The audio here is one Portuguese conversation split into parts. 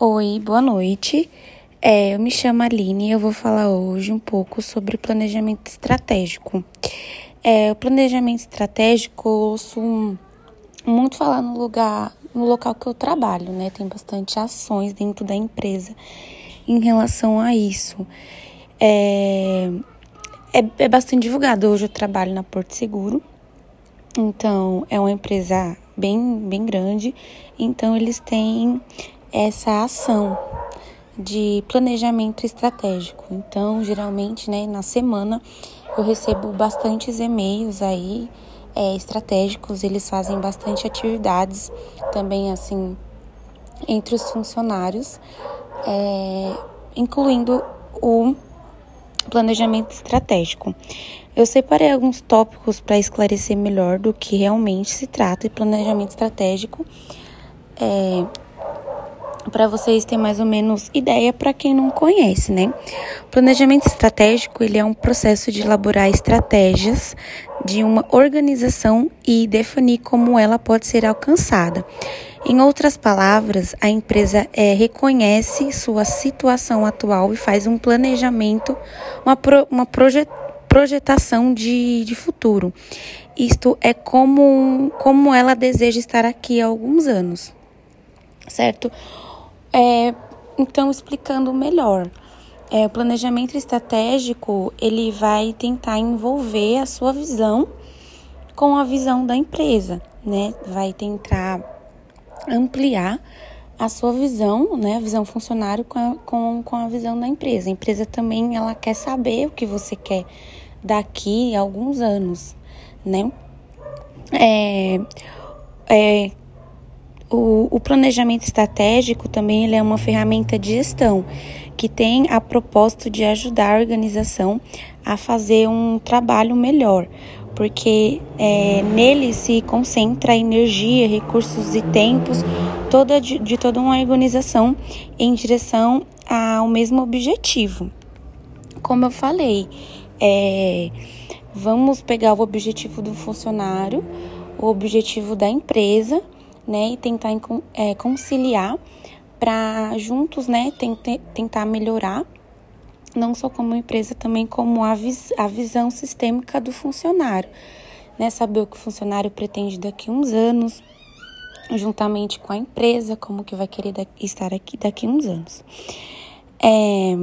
Oi, boa noite. É, eu me chamo Aline e eu vou falar hoje um pouco sobre planejamento estratégico. É, o planejamento estratégico eu ouço muito falar no lugar, no local que eu trabalho, né? Tem bastante ações dentro da empresa em relação a isso. É, é, é bastante divulgado. Hoje eu trabalho na Porto Seguro, então é uma empresa bem, bem grande, então eles têm essa ação de planejamento estratégico. Então, geralmente, né, na semana eu recebo bastantes e-mails aí é, estratégicos, eles fazem bastante atividades também assim entre os funcionários, é, incluindo o planejamento estratégico. Eu separei alguns tópicos para esclarecer melhor do que realmente se trata de planejamento estratégico. É, para vocês terem mais ou menos ideia para quem não conhece, né? Planejamento estratégico, ele é um processo de elaborar estratégias de uma organização e definir como ela pode ser alcançada. Em outras palavras, a empresa é, reconhece sua situação atual e faz um planejamento, uma, pro, uma projet, projetação de, de futuro. Isto é como, como ela deseja estar aqui há alguns anos, certo? É, então, explicando melhor, é, o planejamento estratégico ele vai tentar envolver a sua visão com a visão da empresa, né? Vai tentar ampliar a sua visão, né? A visão funcionário com a, com, com a visão da empresa. A empresa também ela quer saber o que você quer daqui a alguns anos, né? É, é, o, o planejamento estratégico também ele é uma ferramenta de gestão que tem a propósito de ajudar a organização a fazer um trabalho melhor, porque é, nele se concentra energia, recursos e tempos toda de, de toda uma organização em direção ao mesmo objetivo. Como eu falei, é, vamos pegar o objetivo do funcionário, o objetivo da empresa né, e tentar é, conciliar para juntos, né, tentar melhorar não só como empresa, também como a, vis a visão sistêmica do funcionário, né, saber o que o funcionário pretende daqui a uns anos, juntamente com a empresa, como que vai querer estar aqui daqui a uns anos. É,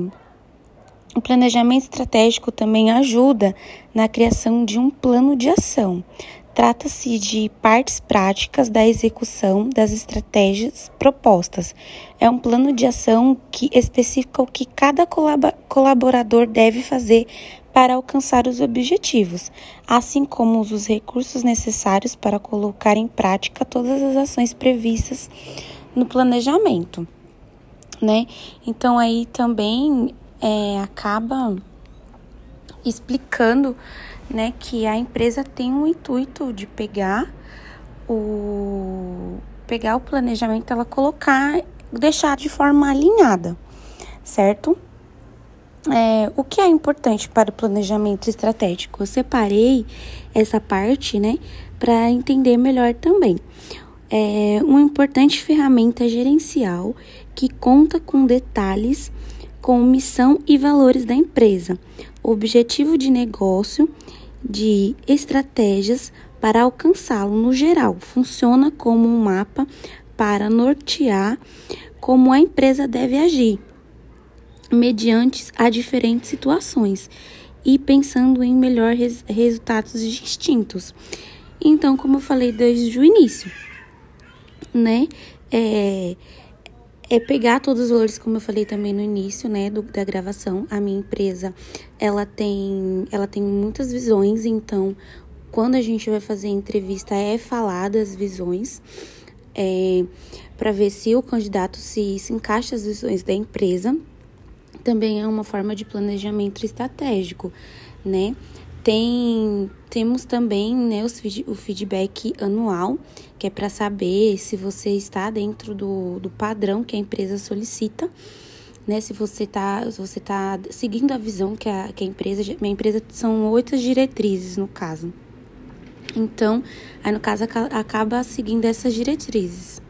o planejamento estratégico também ajuda na criação de um plano de ação, Trata-se de partes práticas da execução das estratégias propostas. É um plano de ação que especifica o que cada colaborador deve fazer para alcançar os objetivos, assim como os recursos necessários para colocar em prática todas as ações previstas no planejamento, né? Então aí também é, acaba explicando né, que a empresa tem o intuito de pegar o pegar o planejamento, ela colocar, deixar de forma alinhada, certo? É, o que é importante para o planejamento estratégico? Eu separei essa parte, né, para entender melhor também. É uma importante ferramenta gerencial que conta com detalhes com missão e valores da empresa, objetivo de negócio, de estratégias para alcançá-lo no geral. Funciona como um mapa para nortear como a empresa deve agir mediante a diferentes situações e pensando em melhores resultados distintos. Então, como eu falei desde o início, né? É, é pegar todos os valores, como eu falei também no início, né, do, da gravação. A minha empresa, ela tem, ela tem muitas visões, então quando a gente vai fazer entrevista é falar das visões, é, para ver se o candidato se, se encaixa as visões da empresa. Também é uma forma de planejamento estratégico, né? Tem, temos também né, os, o feedback anual, que é para saber se você está dentro do, do padrão que a empresa solicita, né? Se você está você tá seguindo a visão que a, que a empresa. Minha empresa são oito diretrizes, no caso. Então, aí no caso acaba seguindo essas diretrizes.